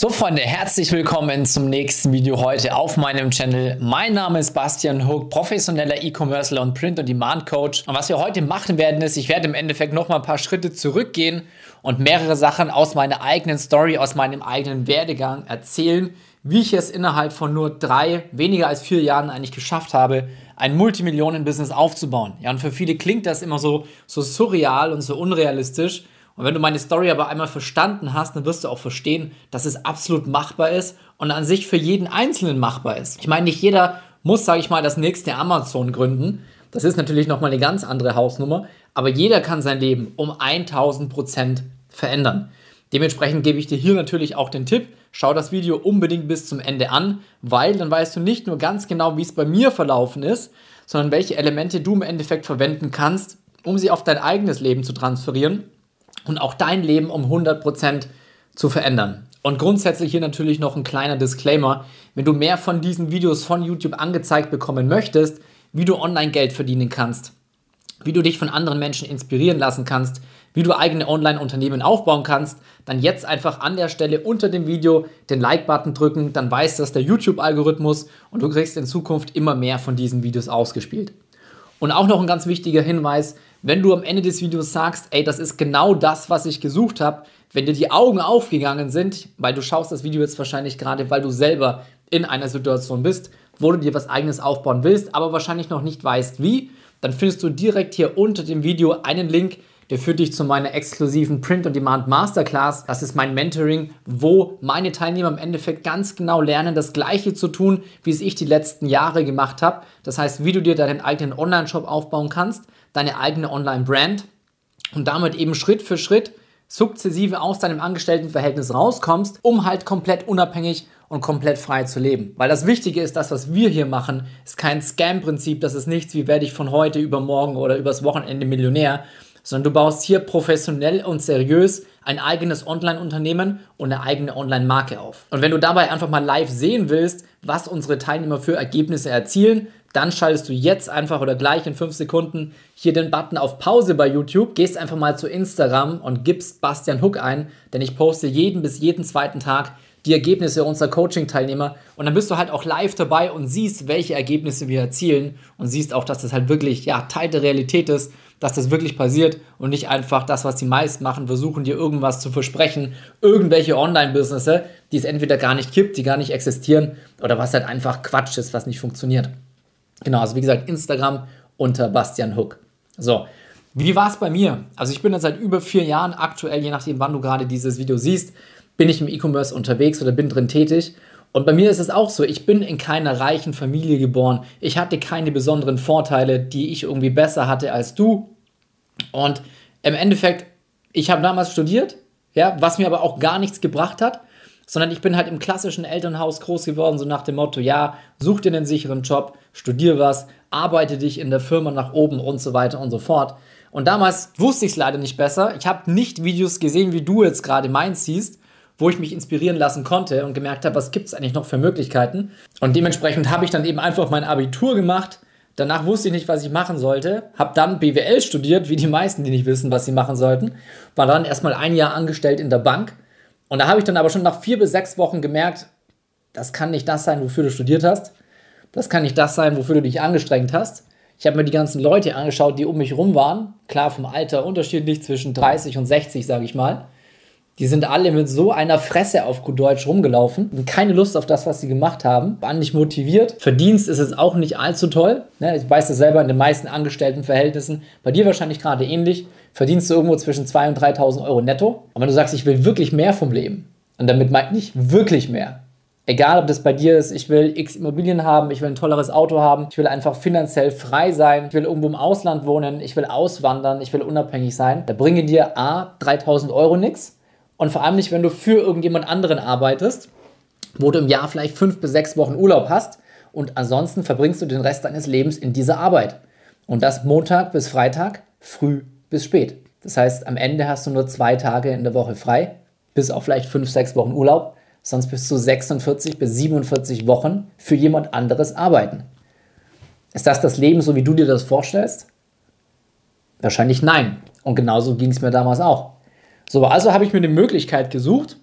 So Freunde, herzlich willkommen zum nächsten Video heute auf meinem Channel. Mein Name ist Bastian Hook, professioneller E-Commercer und Print-on-Demand-Coach. Und was wir heute machen werden, ist, ich werde im Endeffekt noch mal ein paar Schritte zurückgehen und mehrere Sachen aus meiner eigenen Story, aus meinem eigenen Werdegang erzählen, wie ich es innerhalb von nur drei, weniger als vier Jahren eigentlich geschafft habe, ein Multimillionen-Business aufzubauen. Ja, und für viele klingt das immer so, so surreal und so unrealistisch. Und wenn du meine Story aber einmal verstanden hast, dann wirst du auch verstehen, dass es absolut machbar ist und an sich für jeden Einzelnen machbar ist. Ich meine, nicht jeder muss, sage ich mal, das nächste Amazon gründen. Das ist natürlich nochmal eine ganz andere Hausnummer. Aber jeder kann sein Leben um 1000 Prozent verändern. Dementsprechend gebe ich dir hier natürlich auch den Tipp, schau das Video unbedingt bis zum Ende an, weil dann weißt du nicht nur ganz genau, wie es bei mir verlaufen ist, sondern welche Elemente du im Endeffekt verwenden kannst, um sie auf dein eigenes Leben zu transferieren und auch dein Leben um 100% zu verändern. Und grundsätzlich hier natürlich noch ein kleiner Disclaimer. Wenn du mehr von diesen Videos von YouTube angezeigt bekommen möchtest, wie du online Geld verdienen kannst, wie du dich von anderen Menschen inspirieren lassen kannst, wie du eigene Online-Unternehmen aufbauen kannst, dann jetzt einfach an der Stelle unter dem Video den Like-Button drücken, dann weiß das der YouTube-Algorithmus und du kriegst in Zukunft immer mehr von diesen Videos ausgespielt. Und auch noch ein ganz wichtiger Hinweis, wenn du am Ende des Videos sagst, ey, das ist genau das, was ich gesucht habe, wenn dir die Augen aufgegangen sind, weil du schaust das Video jetzt wahrscheinlich gerade, weil du selber in einer Situation bist, wo du dir was eigenes aufbauen willst, aber wahrscheinlich noch nicht weißt wie, dann findest du direkt hier unter dem Video einen Link, der führt dich zu meiner exklusiven Print-on-Demand Masterclass. Das ist mein Mentoring, wo meine Teilnehmer im Endeffekt ganz genau lernen, das Gleiche zu tun, wie es ich die letzten Jahre gemacht habe. Das heißt, wie du dir deinen eigenen Online-Shop aufbauen kannst, deine eigene Online-Brand und damit eben Schritt für Schritt sukzessive aus deinem Angestelltenverhältnis rauskommst, um halt komplett unabhängig und komplett frei zu leben. Weil das Wichtige ist, das, was wir hier machen, ist kein Scam-Prinzip, das ist nichts wie werde ich von heute über morgen oder übers Wochenende Millionär, sondern du baust hier professionell und seriös ein eigenes Online-Unternehmen und eine eigene Online-Marke auf. Und wenn du dabei einfach mal live sehen willst, was unsere Teilnehmer für Ergebnisse erzielen, dann schaltest du jetzt einfach oder gleich in fünf Sekunden hier den Button auf Pause bei YouTube, gehst einfach mal zu Instagram und gibst Bastian Hook ein, denn ich poste jeden bis jeden zweiten Tag die Ergebnisse unserer Coaching-Teilnehmer und dann bist du halt auch live dabei und siehst, welche Ergebnisse wir erzielen und siehst auch, dass das halt wirklich ja, Teil der Realität ist, dass das wirklich passiert und nicht einfach das, was die meisten machen, versuchen dir irgendwas zu versprechen, irgendwelche Online-Businesse, die es entweder gar nicht gibt, die gar nicht existieren oder was halt einfach Quatsch ist, was nicht funktioniert. Genau, also wie gesagt, Instagram unter Bastian Hook. So, wie war es bei mir? Also ich bin jetzt seit über vier Jahren aktuell, je nachdem, wann du gerade dieses Video siehst, bin ich im E-Commerce unterwegs oder bin drin tätig. Und bei mir ist es auch so, ich bin in keiner reichen Familie geboren. Ich hatte keine besonderen Vorteile, die ich irgendwie besser hatte als du. Und im Endeffekt, ich habe damals studiert, ja, was mir aber auch gar nichts gebracht hat, sondern ich bin halt im klassischen Elternhaus groß geworden, so nach dem Motto, ja, such dir einen sicheren Job, studier was, arbeite dich in der Firma nach oben und so weiter und so fort. Und damals wusste ich es leider nicht besser. Ich habe nicht Videos gesehen, wie du jetzt gerade meins siehst, wo ich mich inspirieren lassen konnte und gemerkt habe, was gibt es eigentlich noch für Möglichkeiten. Und dementsprechend habe ich dann eben einfach mein Abitur gemacht. Danach wusste ich nicht, was ich machen sollte. Habe dann BWL studiert, wie die meisten, die nicht wissen, was sie machen sollten. War dann erstmal ein Jahr angestellt in der Bank. Und da habe ich dann aber schon nach vier bis sechs Wochen gemerkt, das kann nicht das sein, wofür du studiert hast. Das kann nicht das sein, wofür du dich angestrengt hast. Ich habe mir die ganzen Leute angeschaut, die um mich rum waren. Klar, vom Alter unterschiedlich zwischen 30 und 60, sage ich mal. Die sind alle mit so einer Fresse auf gut Deutsch rumgelaufen und keine Lust auf das, was sie gemacht haben, waren nicht motiviert. Verdienst ist es auch nicht allzu toll. Ne? Ich weiß das selber in den meisten Angestelltenverhältnissen. Bei dir wahrscheinlich gerade ähnlich. Verdienst du irgendwo zwischen 2.000 und 3.000 Euro netto. Und wenn du sagst, ich will wirklich mehr vom Leben, und damit meint nicht wirklich mehr, Egal, ob das bei dir ist, ich will x Immobilien haben, ich will ein tolleres Auto haben, ich will einfach finanziell frei sein, ich will irgendwo im Ausland wohnen, ich will auswandern, ich will unabhängig sein. Da bringe dir A, 3000 Euro nichts und vor allem nicht, wenn du für irgendjemand anderen arbeitest, wo du im Jahr vielleicht fünf bis sechs Wochen Urlaub hast und ansonsten verbringst du den Rest deines Lebens in dieser Arbeit. Und das Montag bis Freitag, früh bis spät. Das heißt, am Ende hast du nur zwei Tage in der Woche frei, bis auf vielleicht fünf, sechs Wochen Urlaub. Sonst bist du 46 bis 47 Wochen für jemand anderes arbeiten. Ist das das Leben, so wie du dir das vorstellst? Wahrscheinlich nein. Und genauso ging es mir damals auch. So, also habe ich mir eine Möglichkeit gesucht,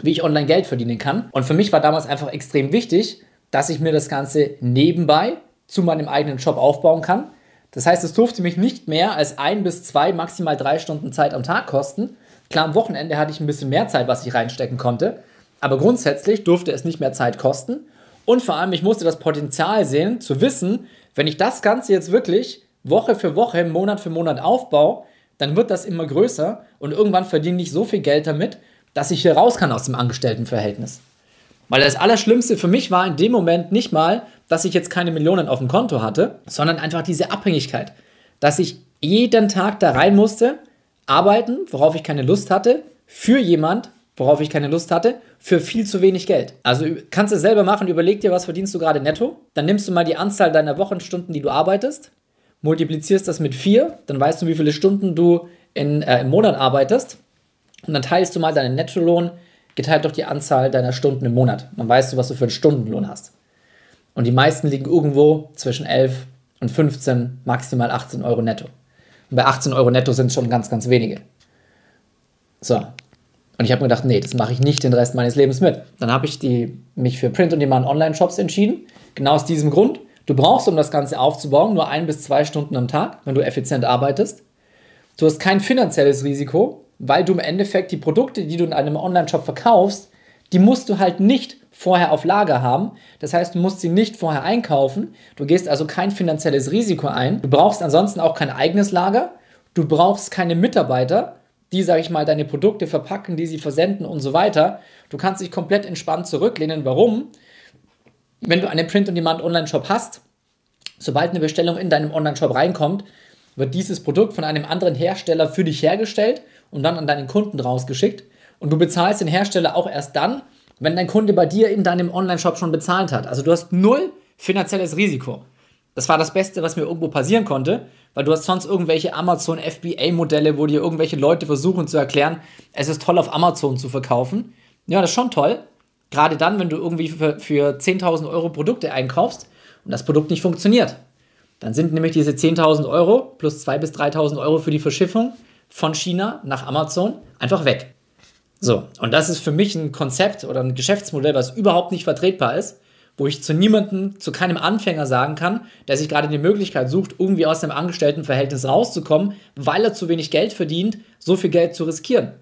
wie ich online Geld verdienen kann. Und für mich war damals einfach extrem wichtig, dass ich mir das Ganze nebenbei zu meinem eigenen Job aufbauen kann. Das heißt, es durfte mich nicht mehr als ein bis zwei, maximal drei Stunden Zeit am Tag kosten. Klar, am Wochenende hatte ich ein bisschen mehr Zeit, was ich reinstecken konnte. Aber grundsätzlich durfte es nicht mehr Zeit kosten. Und vor allem, ich musste das Potenzial sehen, zu wissen, wenn ich das Ganze jetzt wirklich Woche für Woche, Monat für Monat aufbaue, dann wird das immer größer und irgendwann verdiene ich so viel Geld damit, dass ich hier raus kann aus dem Angestelltenverhältnis. Weil das Allerschlimmste für mich war in dem Moment nicht mal, dass ich jetzt keine Millionen auf dem Konto hatte, sondern einfach diese Abhängigkeit, dass ich jeden Tag da rein musste, arbeiten, worauf ich keine Lust hatte, für jemand, worauf ich keine Lust hatte, für viel zu wenig Geld. Also kannst du selber machen, überleg dir, was verdienst du gerade netto, dann nimmst du mal die Anzahl deiner Wochenstunden, die du arbeitest, multiplizierst das mit 4, dann weißt du, wie viele Stunden du in, äh, im Monat arbeitest und dann teilst du mal deinen Nettolohn geteilt durch die Anzahl deiner Stunden im Monat. Dann weißt du, was du für einen Stundenlohn hast. Und die meisten liegen irgendwo zwischen 11 und 15, maximal 18 Euro netto. Und bei 18 Euro netto sind es schon ganz, ganz wenige. So. Und ich habe mir gedacht, nee, das mache ich nicht den Rest meines Lebens mit. Dann habe ich die, mich für Print-on-Demand Online-Shops entschieden. Genau aus diesem Grund. Du brauchst, um das Ganze aufzubauen, nur ein bis zwei Stunden am Tag, wenn du effizient arbeitest. Du hast kein finanzielles Risiko, weil du im Endeffekt die Produkte, die du in einem Online-Shop verkaufst, die musst du halt nicht vorher auf Lager haben. Das heißt, du musst sie nicht vorher einkaufen. Du gehst also kein finanzielles Risiko ein. Du brauchst ansonsten auch kein eigenes Lager. Du brauchst keine Mitarbeiter, die, sage ich mal, deine Produkte verpacken, die sie versenden und so weiter. Du kannst dich komplett entspannt zurücklehnen. Warum? Wenn du einen Print-on-Demand-Online-Shop hast, sobald eine Bestellung in deinem Online-Shop reinkommt, wird dieses Produkt von einem anderen Hersteller für dich hergestellt und dann an deinen Kunden rausgeschickt. Und du bezahlst den Hersteller auch erst dann, wenn dein Kunde bei dir in deinem Online-Shop schon bezahlt hat. Also du hast null finanzielles Risiko. Das war das Beste, was mir irgendwo passieren konnte, weil du hast sonst irgendwelche Amazon FBA-Modelle, wo dir irgendwelche Leute versuchen zu erklären, es ist toll auf Amazon zu verkaufen. Ja, das ist schon toll. Gerade dann, wenn du irgendwie für, für 10.000 Euro Produkte einkaufst und das Produkt nicht funktioniert. Dann sind nämlich diese 10.000 Euro plus 2.000 bis 3.000 Euro für die Verschiffung von China nach Amazon einfach weg. So, und das ist für mich ein Konzept oder ein Geschäftsmodell, was überhaupt nicht vertretbar ist, wo ich zu niemandem, zu keinem Anfänger sagen kann, der sich gerade die Möglichkeit sucht, irgendwie aus dem Angestelltenverhältnis rauszukommen, weil er zu wenig Geld verdient, so viel Geld zu riskieren.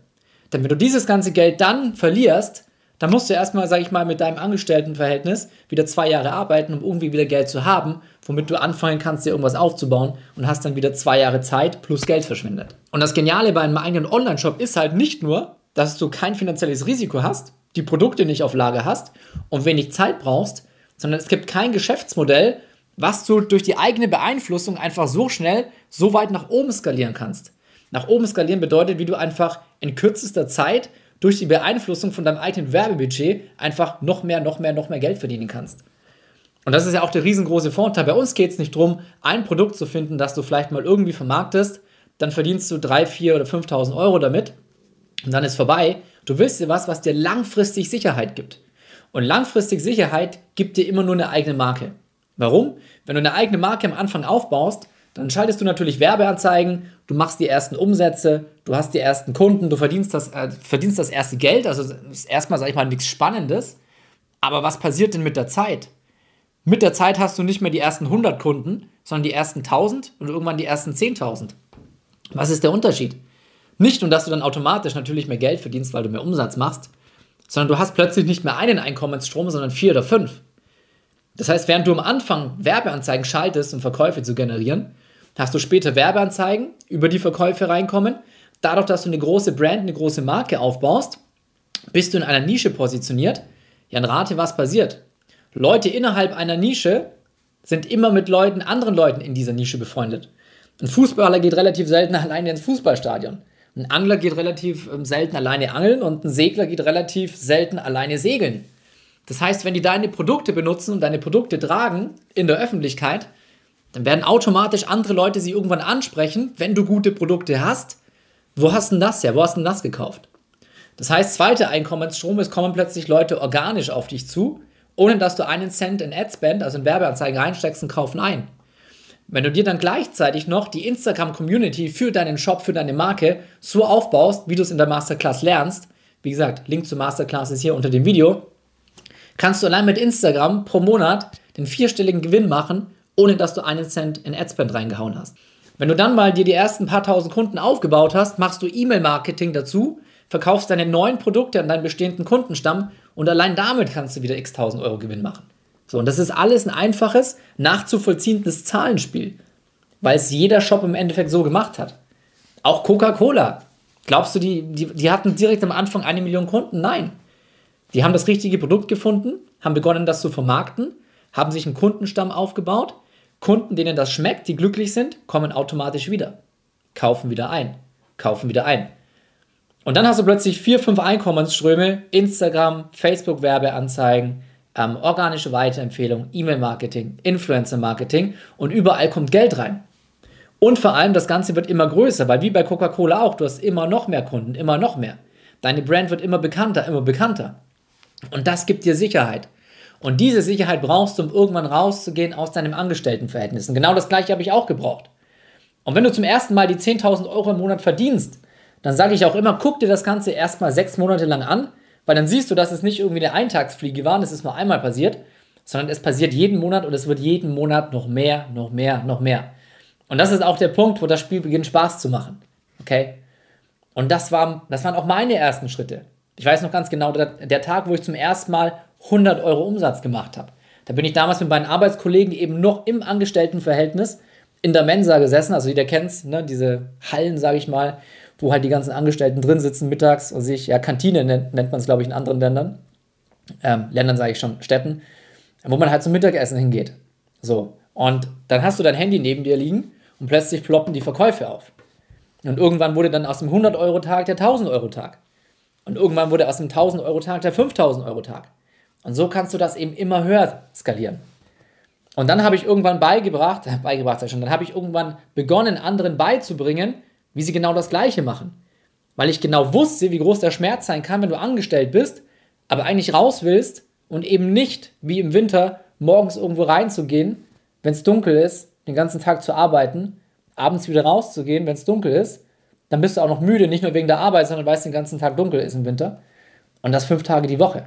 Denn wenn du dieses ganze Geld dann verlierst, dann musst du erstmal, sag ich mal, mit deinem Angestelltenverhältnis wieder zwei Jahre arbeiten, um irgendwie wieder Geld zu haben, womit du anfangen kannst, dir irgendwas aufzubauen und hast dann wieder zwei Jahre Zeit plus Geld verschwindet. Und das Geniale bei einem eigenen Online-Shop ist halt nicht nur, dass du kein finanzielles Risiko hast, die Produkte nicht auf Lager hast und wenig Zeit brauchst, sondern es gibt kein Geschäftsmodell, was du durch die eigene Beeinflussung einfach so schnell so weit nach oben skalieren kannst. Nach oben skalieren bedeutet, wie du einfach in kürzester Zeit durch die Beeinflussung von deinem eigenen Werbebudget einfach noch mehr, noch mehr, noch mehr Geld verdienen kannst. Und das ist ja auch der riesengroße Vorteil. Bei uns geht es nicht darum, ein Produkt zu finden, das du vielleicht mal irgendwie vermarktest, dann verdienst du 3, 4 oder 5.000 Euro damit und dann ist vorbei. Du willst dir was, was dir langfristig Sicherheit gibt. Und langfristig Sicherheit gibt dir immer nur eine eigene Marke. Warum? Wenn du eine eigene Marke am Anfang aufbaust, dann schaltest du natürlich Werbeanzeigen, du machst die ersten Umsätze, du hast die ersten Kunden, du verdienst das, äh, verdienst das erste Geld. Also ist erstmal, sag ich mal, nichts Spannendes. Aber was passiert denn mit der Zeit? Mit der Zeit hast du nicht mehr die ersten 100 Kunden, sondern die ersten 1000 und irgendwann die ersten 10.000. Was ist der Unterschied? Nicht nur, dass du dann automatisch natürlich mehr Geld verdienst, weil du mehr Umsatz machst, sondern du hast plötzlich nicht mehr einen Einkommensstrom, sondern vier oder fünf. Das heißt, während du am Anfang Werbeanzeigen schaltest, um Verkäufe zu generieren, hast du später Werbeanzeigen, über die Verkäufe reinkommen. Dadurch, dass du eine große Brand, eine große Marke aufbaust, bist du in einer Nische positioniert. Ja, und rate, was passiert. Leute innerhalb einer Nische sind immer mit Leuten, anderen Leuten in dieser Nische befreundet. Ein Fußballer geht relativ selten alleine ins Fußballstadion. Ein Angler geht relativ ähm, selten alleine angeln und ein Segler geht relativ selten alleine segeln. Das heißt, wenn die deine Produkte benutzen und deine Produkte tragen in der Öffentlichkeit, dann werden automatisch andere Leute sie irgendwann ansprechen, wenn du gute Produkte hast. Wo hast denn das ja? Wo hast denn das gekauft? Das heißt, zweiter Einkommensstrom, es kommen plötzlich Leute organisch auf dich zu, ohne dass du einen Cent in Adspend, also in Werbeanzeigen reinsteckst und kaufen ein. Wenn du dir dann gleichzeitig noch die Instagram-Community für deinen Shop, für deine Marke so aufbaust, wie du es in der Masterclass lernst, wie gesagt, Link zur Masterclass ist hier unter dem Video, kannst du allein mit Instagram pro Monat den vierstelligen Gewinn machen, ohne dass du einen Cent in Adspend reingehauen hast. Wenn du dann mal dir die ersten paar tausend Kunden aufgebaut hast, machst du E-Mail-Marketing dazu, verkaufst deine neuen Produkte an deinen bestehenden Kundenstamm und allein damit kannst du wieder x tausend Euro Gewinn machen. So, und das ist alles ein einfaches, nachzuvollziehendes Zahlenspiel, weil es jeder Shop im Endeffekt so gemacht hat. Auch Coca-Cola. Glaubst du, die, die, die hatten direkt am Anfang eine Million Kunden? Nein. Die haben das richtige Produkt gefunden, haben begonnen, das zu vermarkten, haben sich einen Kundenstamm aufgebaut. Kunden, denen das schmeckt, die glücklich sind, kommen automatisch wieder. Kaufen wieder ein. Kaufen wieder ein. Und dann hast du plötzlich vier, fünf Einkommensströme: Instagram, Facebook-Werbeanzeigen, ähm, organische Weiterempfehlung, E-Mail-Marketing, Influencer-Marketing und überall kommt Geld rein. Und vor allem, das Ganze wird immer größer, weil wie bei Coca-Cola auch, du hast immer noch mehr Kunden, immer noch mehr. Deine Brand wird immer bekannter, immer bekannter. Und das gibt dir Sicherheit. Und diese Sicherheit brauchst du, um irgendwann rauszugehen aus deinem Angestelltenverhältnis. Und genau das gleiche habe ich auch gebraucht. Und wenn du zum ersten Mal die 10.000 Euro im Monat verdienst, dann sage ich auch immer, guck dir das Ganze erstmal sechs Monate lang an, weil dann siehst du, dass es nicht irgendwie eine Eintagsfliege war, das ist nur einmal passiert, sondern es passiert jeden Monat und es wird jeden Monat noch mehr, noch mehr, noch mehr. Und das ist auch der Punkt, wo das Spiel beginnt Spaß zu machen. Okay? Und das, war, das waren auch meine ersten Schritte. Ich weiß noch ganz genau, der, der Tag, wo ich zum ersten Mal 100 Euro Umsatz gemacht habe. Da bin ich damals mit meinen Arbeitskollegen eben noch im Angestelltenverhältnis in der Mensa gesessen, also jeder kennt ne, diese Hallen, sage ich mal, wo halt die ganzen Angestellten drin sitzen mittags und sich, ja, Kantine nennt, nennt man es, glaube ich, in anderen Ländern. Ähm, Ländern sage ich schon, Städten, wo man halt zum Mittagessen hingeht. So. Und dann hast du dein Handy neben dir liegen und plötzlich ploppen die Verkäufe auf. Und irgendwann wurde dann aus dem 100-Euro-Tag der 1000-Euro-Tag. Und irgendwann wurde aus dem 1000-Euro-Tag der 5000-Euro-Tag. Und so kannst du das eben immer höher skalieren. Und dann habe ich irgendwann beigebracht, beigebracht ja schon, dann habe ich irgendwann begonnen, anderen beizubringen, wie sie genau das Gleiche machen. Weil ich genau wusste, wie groß der Schmerz sein kann, wenn du angestellt bist, aber eigentlich raus willst und eben nicht wie im Winter morgens irgendwo reinzugehen, wenn es dunkel ist, den ganzen Tag zu arbeiten, abends wieder rauszugehen, wenn es dunkel ist, dann bist du auch noch müde, nicht nur wegen der Arbeit, sondern weil es den ganzen Tag dunkel ist im Winter. Und das fünf Tage die Woche.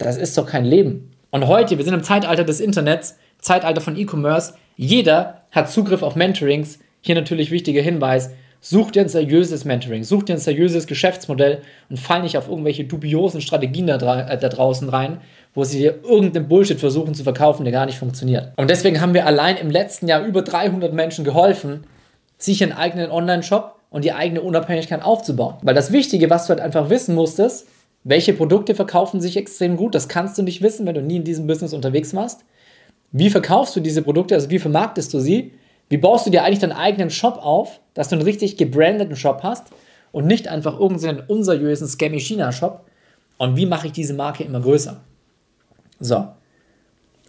Das ist doch kein Leben. Und heute, wir sind im Zeitalter des Internets, Zeitalter von E-Commerce. Jeder hat Zugriff auf Mentorings. Hier natürlich wichtiger Hinweis. Such dir ein seriöses Mentoring, such dir ein seriöses Geschäftsmodell und fall nicht auf irgendwelche dubiosen Strategien da, äh, da draußen rein, wo sie dir irgendeinen Bullshit versuchen zu verkaufen, der gar nicht funktioniert. Und deswegen haben wir allein im letzten Jahr über 300 Menschen geholfen, sich einen eigenen Online-Shop und die eigene Unabhängigkeit aufzubauen. Weil das Wichtige, was du halt einfach wissen musstest, welche Produkte verkaufen sich extrem gut? Das kannst du nicht wissen, wenn du nie in diesem Business unterwegs warst. Wie verkaufst du diese Produkte? Also wie vermarktest du sie? Wie baust du dir eigentlich deinen eigenen Shop auf, dass du einen richtig gebrandeten Shop hast und nicht einfach irgendeinen unseriösen Scammy China Shop? Und wie mache ich diese Marke immer größer? So.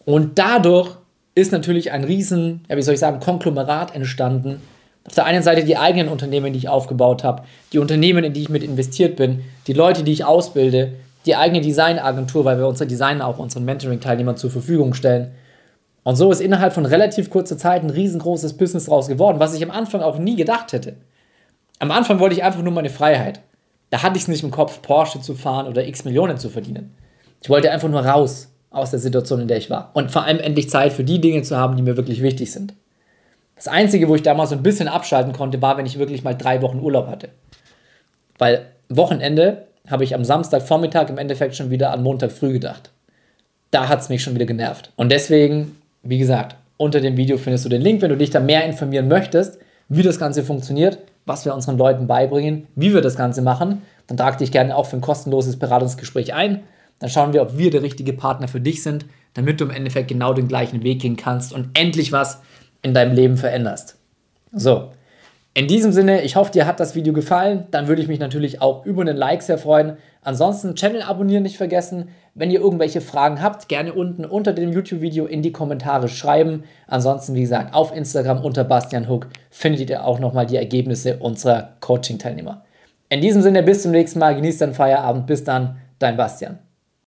Und dadurch ist natürlich ein riesen, ja, wie soll ich sagen, Konglomerat entstanden, auf der einen Seite die eigenen Unternehmen, die ich aufgebaut habe, die Unternehmen, in die ich mit investiert bin, die Leute, die ich ausbilde, die eigene Designagentur, weil wir unsere Designer auch unseren Mentoring-Teilnehmern zur Verfügung stellen. Und so ist innerhalb von relativ kurzer Zeit ein riesengroßes Business draus geworden, was ich am Anfang auch nie gedacht hätte. Am Anfang wollte ich einfach nur meine Freiheit. Da hatte ich es nicht im Kopf, Porsche zu fahren oder x Millionen zu verdienen. Ich wollte einfach nur raus aus der Situation, in der ich war. Und vor allem endlich Zeit für die Dinge zu haben, die mir wirklich wichtig sind. Das Einzige, wo ich damals so ein bisschen abschalten konnte, war, wenn ich wirklich mal drei Wochen Urlaub hatte. Weil Wochenende habe ich am Samstagvormittag im Endeffekt schon wieder an Montag früh gedacht. Da hat es mich schon wieder genervt. Und deswegen, wie gesagt, unter dem Video findest du den Link, wenn du dich da mehr informieren möchtest, wie das Ganze funktioniert, was wir unseren Leuten beibringen, wie wir das Ganze machen. Dann trag dich gerne auch für ein kostenloses Beratungsgespräch ein. Dann schauen wir, ob wir der richtige Partner für dich sind, damit du im Endeffekt genau den gleichen Weg gehen kannst und endlich was in deinem Leben veränderst. So, in diesem Sinne, ich hoffe, dir hat das Video gefallen. Dann würde ich mich natürlich auch über einen Like sehr freuen. Ansonsten Channel abonnieren nicht vergessen. Wenn ihr irgendwelche Fragen habt, gerne unten unter dem YouTube-Video in die Kommentare schreiben. Ansonsten, wie gesagt, auf Instagram unter Bastian Hook findet ihr auch nochmal die Ergebnisse unserer Coaching-Teilnehmer. In diesem Sinne, bis zum nächsten Mal. Genießt deinen Feierabend. Bis dann, dein Bastian.